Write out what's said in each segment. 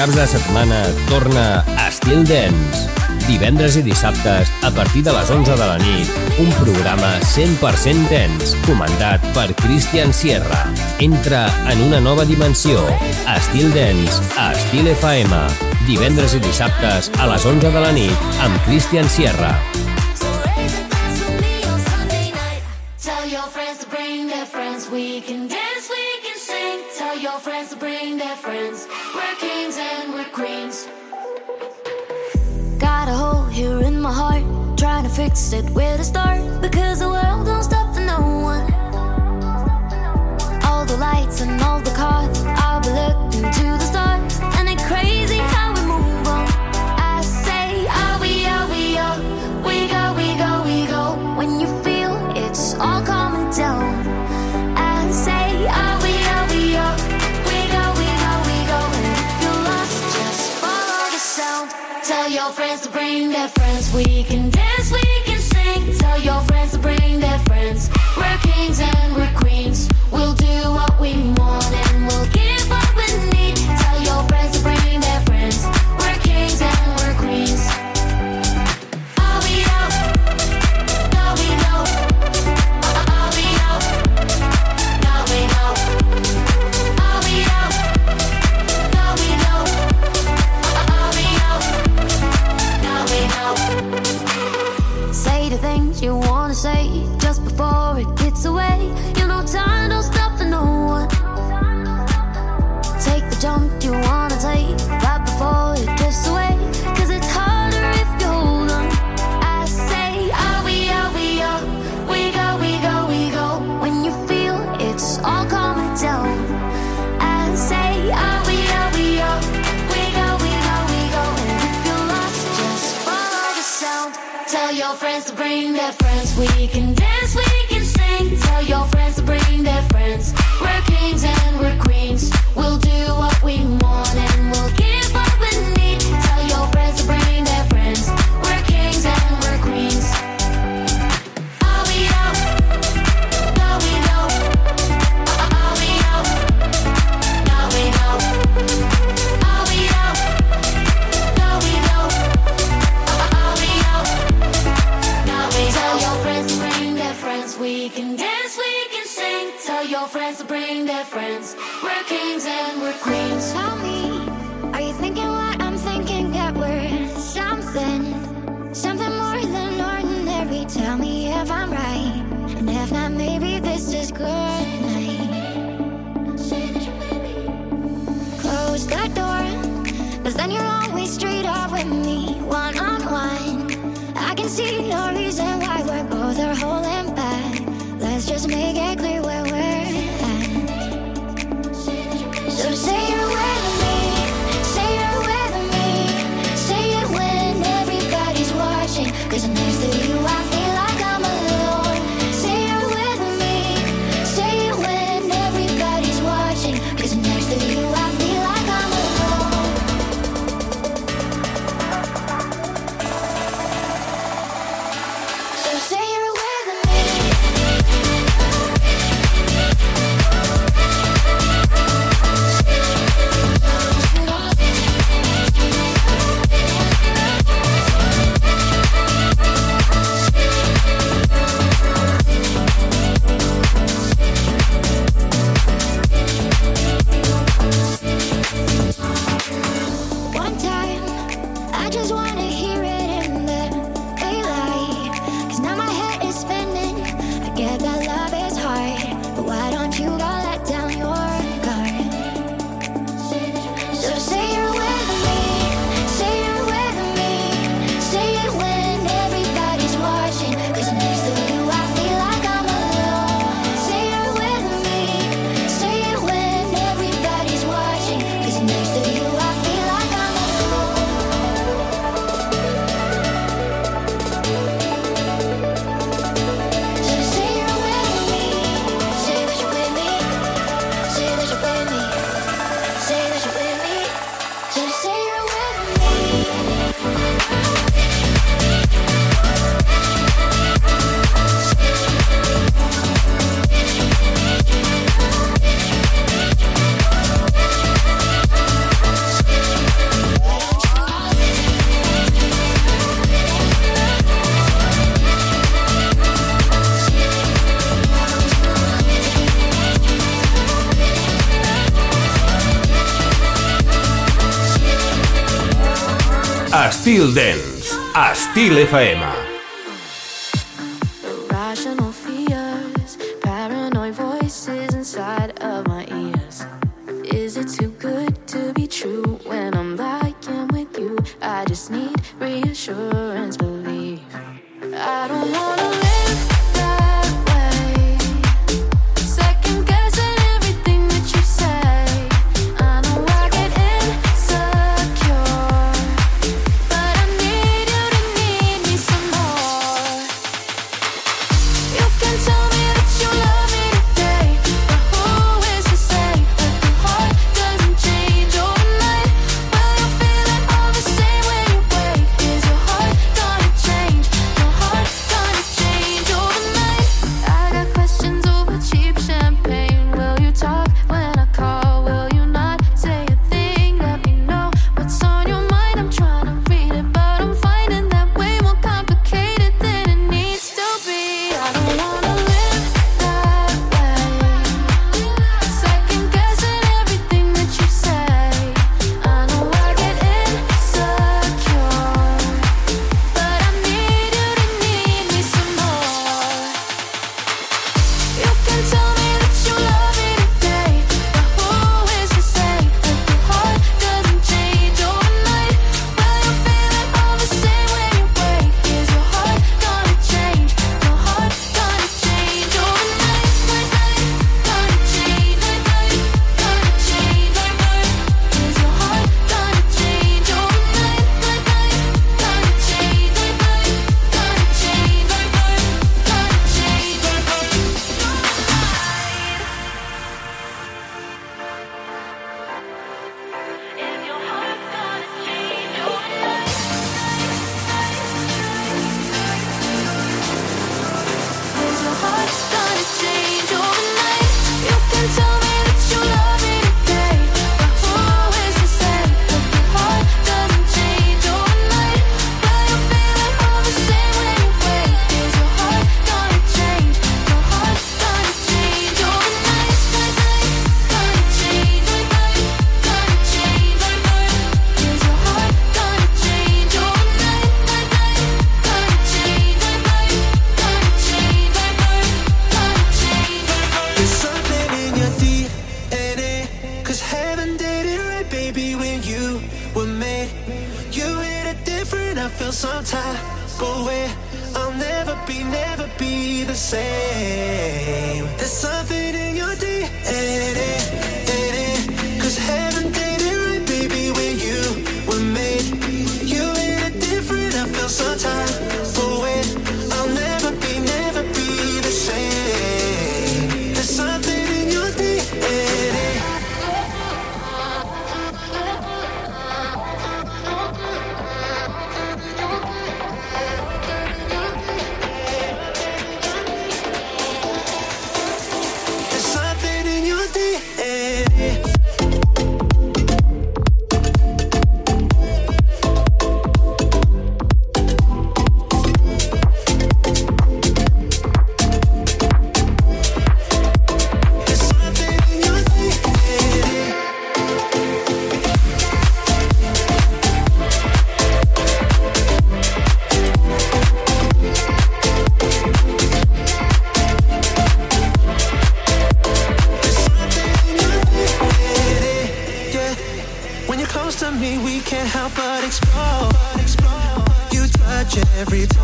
caps de setmana torna Estil Dance. Divendres i dissabtes, a partir de les 11 de la nit, un programa 100% dance, comandat per Christian Sierra. Entra en una nova dimensió. Estil Dance, a Estil FM. Divendres i dissabtes, a les 11 de la nit, amb Christian Sierra. Tell your friends to bring their friends, we can dance. your friends to bring their friends. We're kings and we're queens. Got a hole here in my heart, trying to fix it where to start. Because the world don't stop for no one. All the lights and all the cars, I'll be bring their friends, we can bring their friends, we can Still Dance, Estil FM. Fears, paranoid voices inside of my ears. Is it too good to be true when I'm lying with you? I just need reassurance, believe. I don't want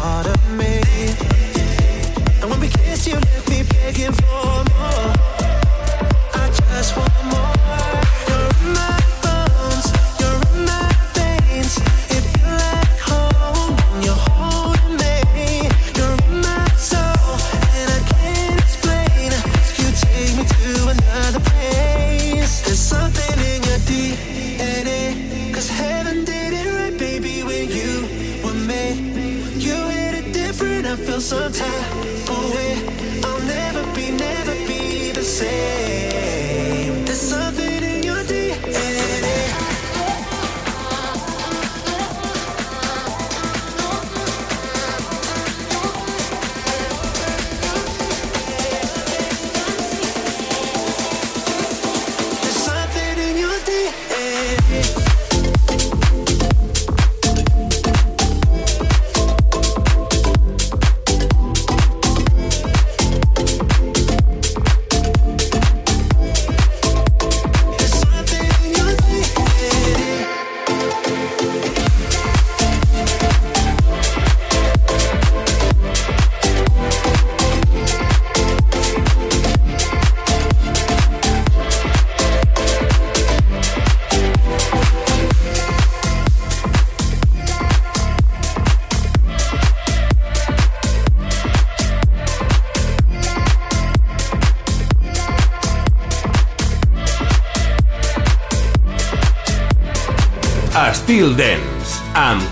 part of me. And when we kiss, you left me begging for more. I just want more. You're my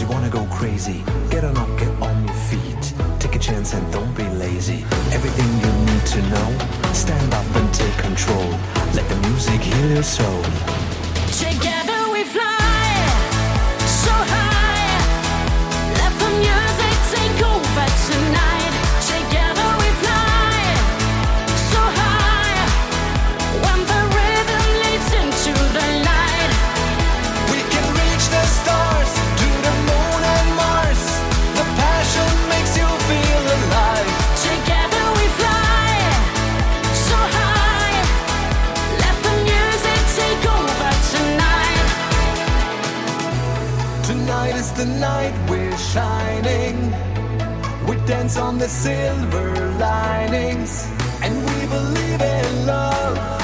You wanna go crazy. Get on up, get on your feet. Take a chance and don't be lazy. Everything you need to know. Stand up and take control. Let the music heal your soul. Together we fly, so high. Let the music take over tonight. dance on the silver linings, and we believe in love.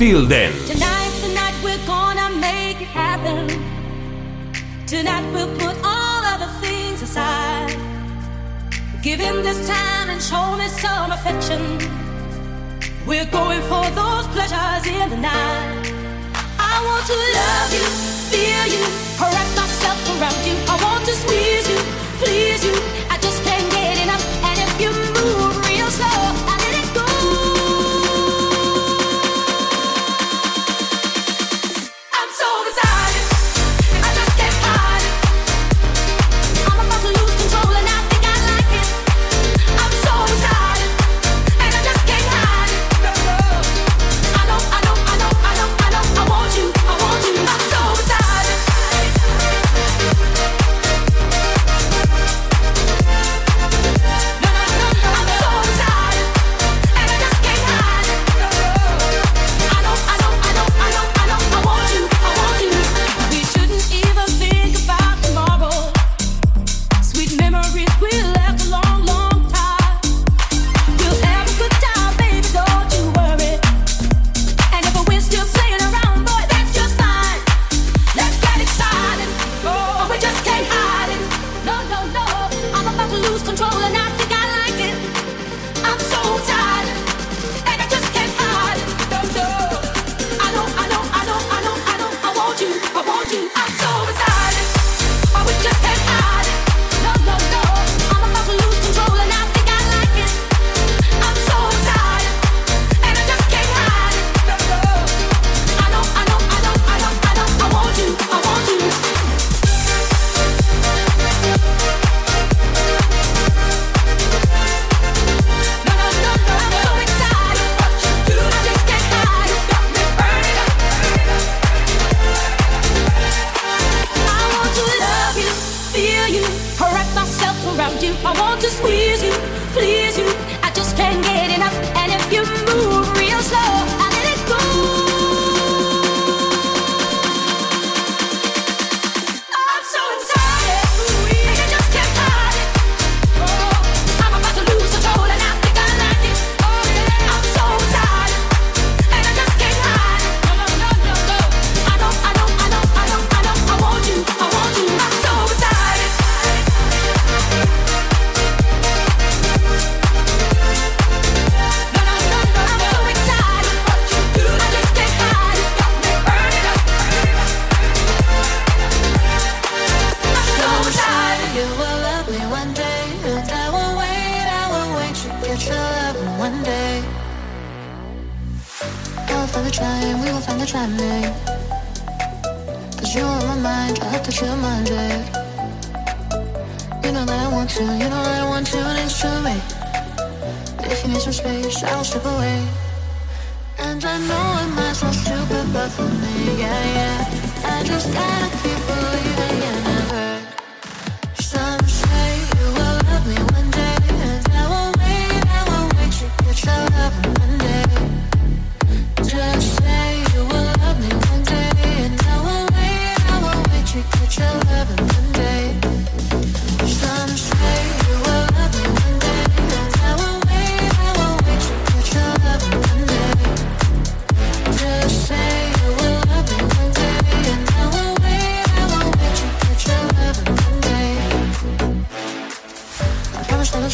feel then. Tonight, tonight we're gonna make it happen. Tonight we'll put all other things aside. Give him this time and show me some affection. We're going for those pleasures in the night. I want to love you, feel you, wrap myself around you. I want to squeeze you, please you.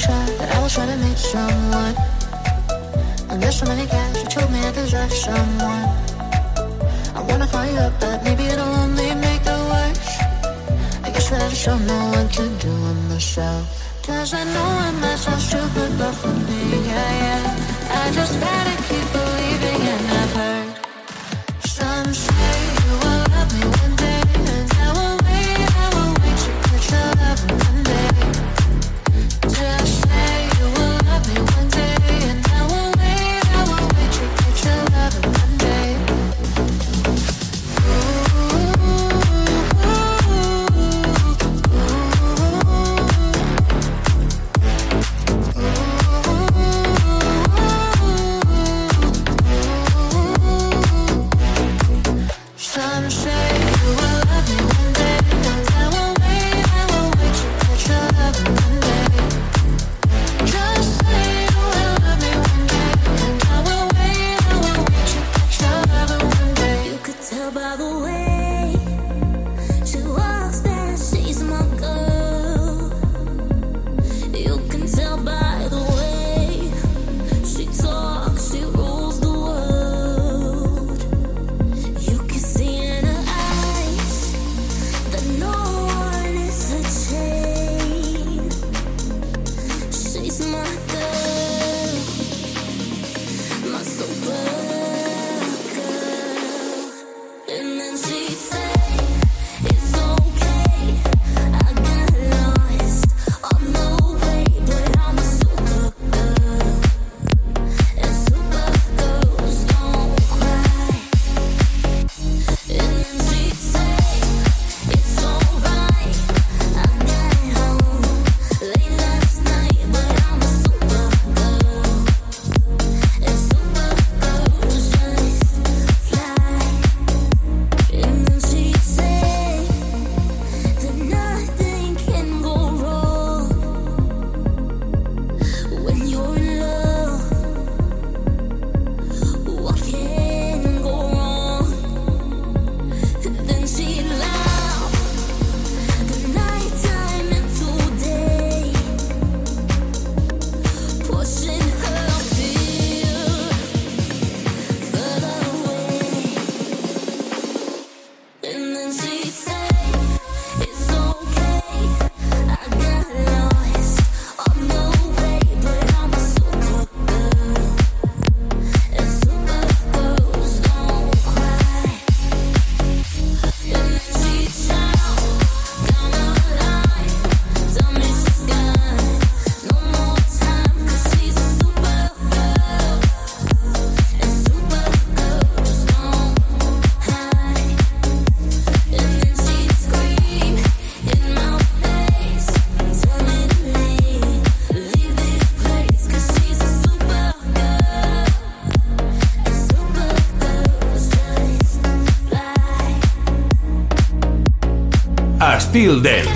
but I was trying to meet someone. I met so many guys who told me I deserve someone. I wanna call you up, but maybe it'll only make it worse. I guess that I just don't know what to do with myself. Cause I know I'm myself stupid, but for me, yeah, yeah. I just gotta keep Feel them.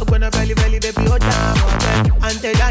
I'm gonna belly, belly, baby, oh damn, oh. Yeah.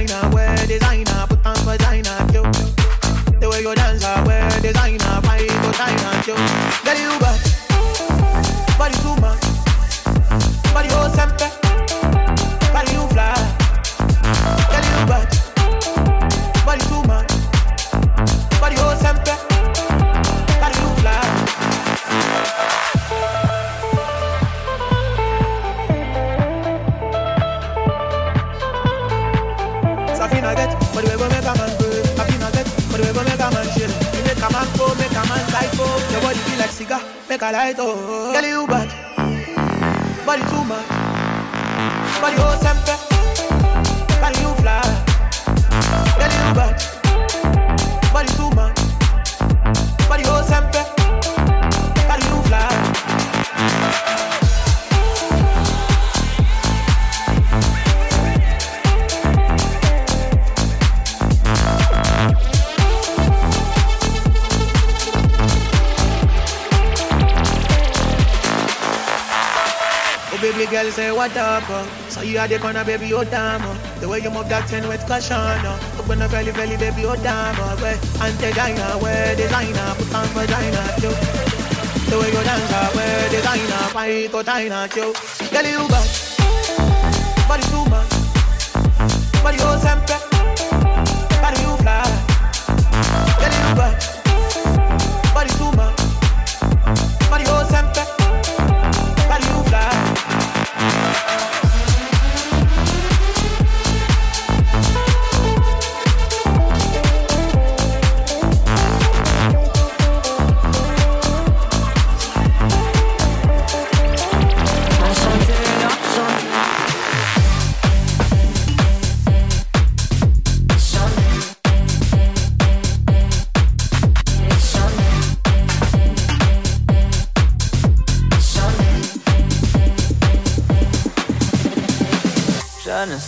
Oh. You are the corner baby oh damn oh. The way you move that ten with caution oh. Up on the belly belly baby oh damn oh. Where anti-diner, where designer Put on vagina yo. The way you dance oh. Where designer, fight for China yo. Girl you got Body too much Body oh sempe Body you fly Girl you got Body too much Body oh sempe Body you fly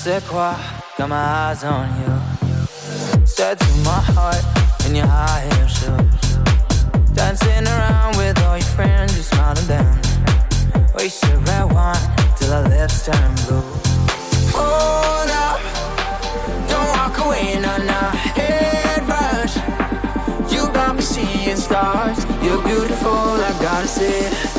Sais quoi, got my eyes on you. Straight to my heart in your high heel shoes. Dancing around with all your friends, you them. We should red wine till our lips turn blue. Oh, Hold up, don't walk away, no, no. Head rush, you got me seeing stars. You're beautiful, I gotta it.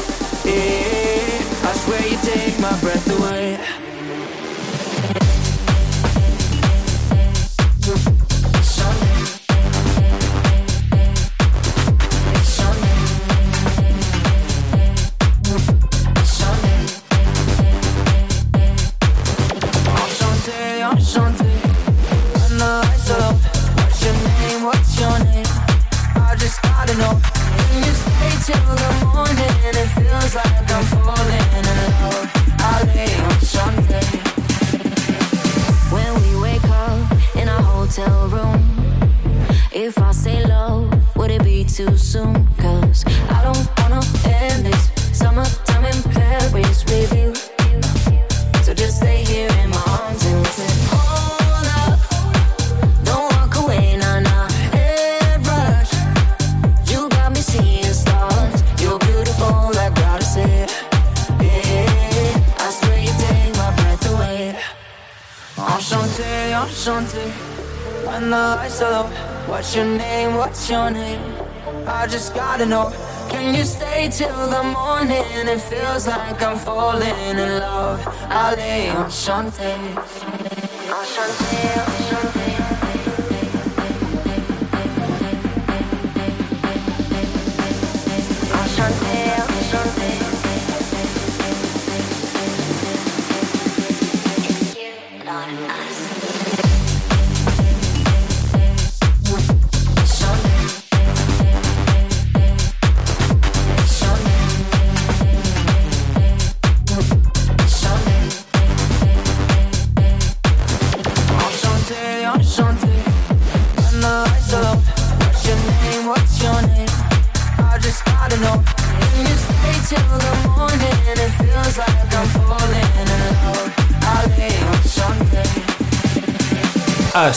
Hotel room, if I say low, would it be too soon? Cause I don't wanna end this summertime in Paris with you. So just stay here in my arms and say, Hold up, don't walk away, nah nah. Head rush, you got me seeing stars. You're beautiful, I gotta say. Yeah, I swear you take my breath away. Enchanté, enchanté. When the lights are low, what's your name? What's your name? I just gotta know. Can you stay till the morning? It feels like I'm falling in love. Ale, enchanté. Enchanté, enchanté. Enchanté,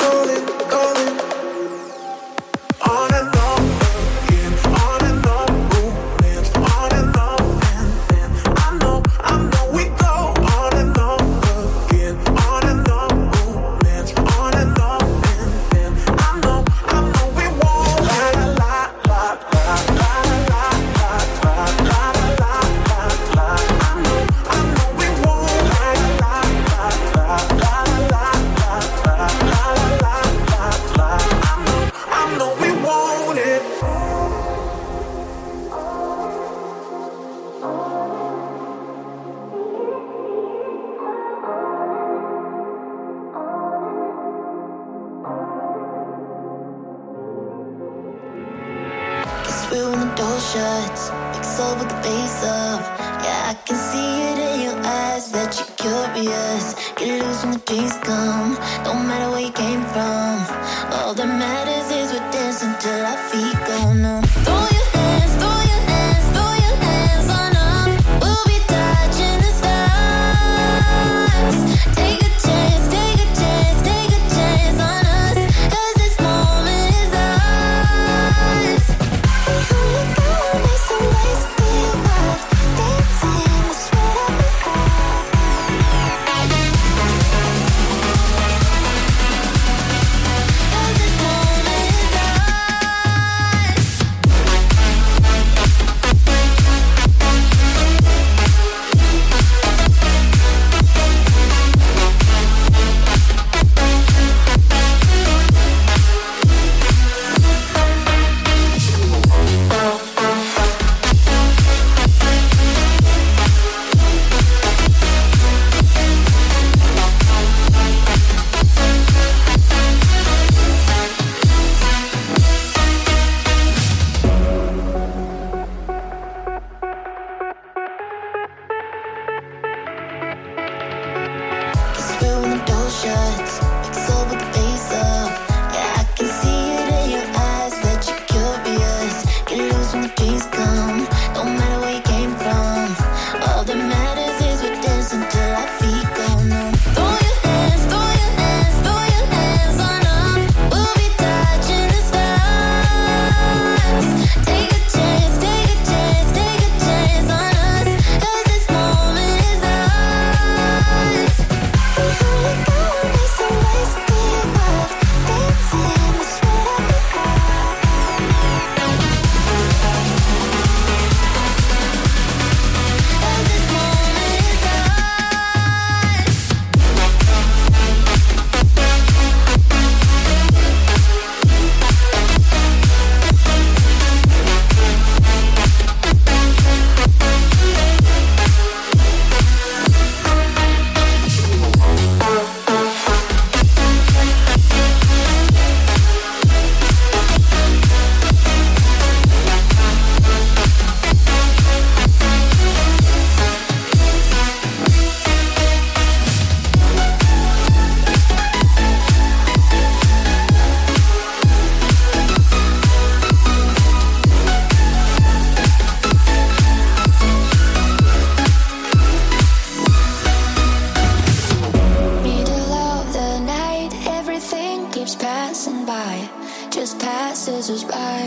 Calling, passes us by.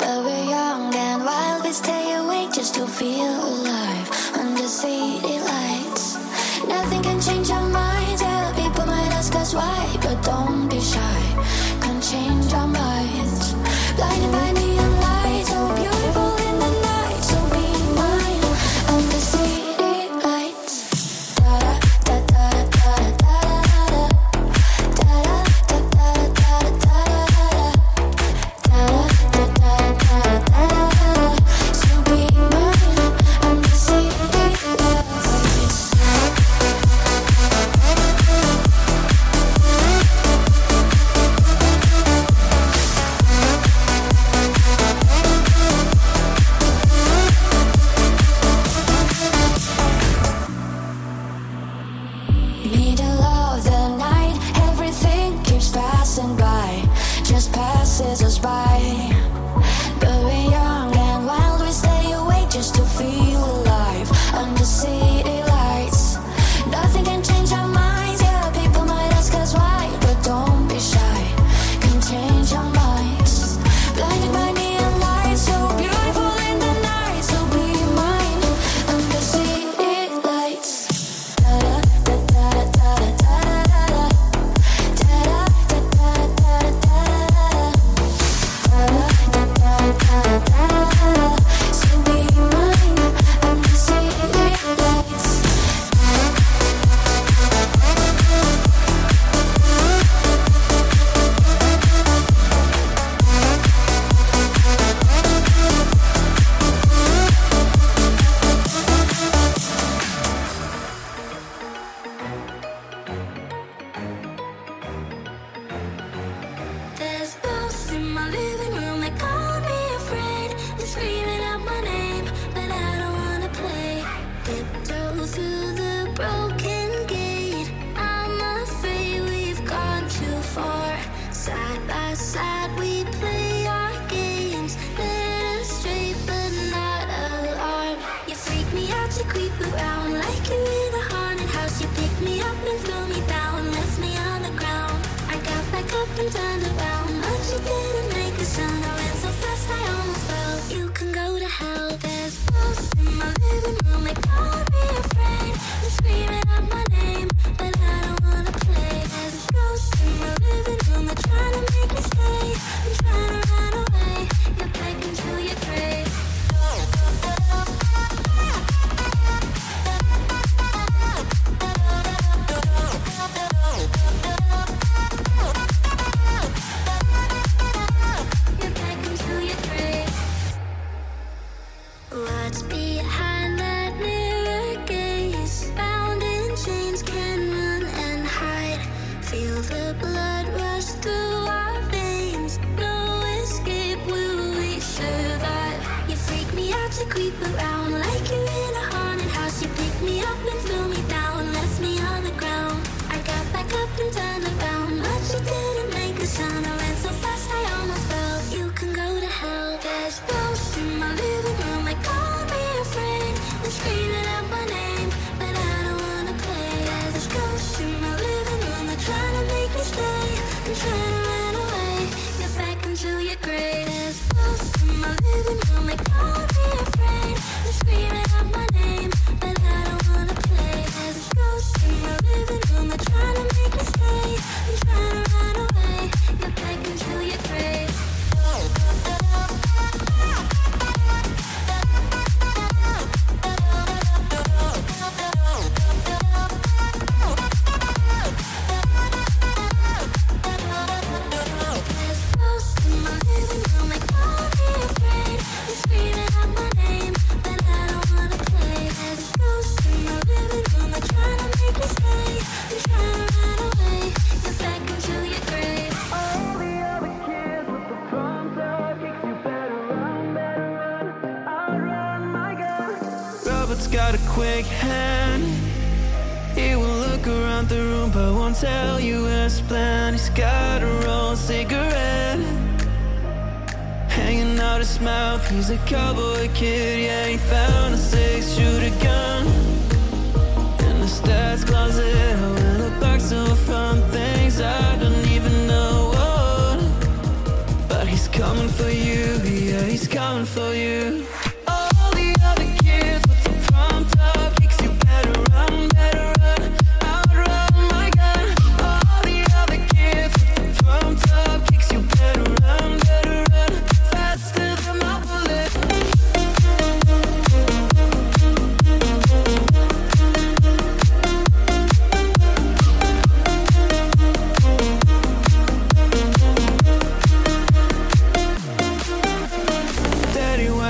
But we're young and wild, we stay awake just to feel alive under city lights. Nothing can change our mind.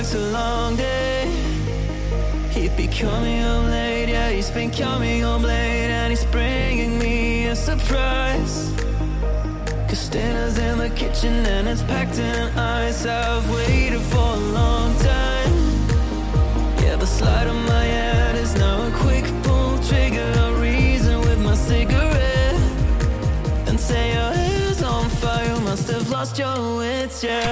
It's a long day. He'd be coming home late, yeah, he's been coming home late, and he's bringing me a surprise. Cause dinner's in the kitchen and it's packed in ice. I've waited for a long time. Yeah, the slide of my head is now a quick pull trigger. I reason with my cigarette and say your hair's on fire. Must have lost your wits, yeah.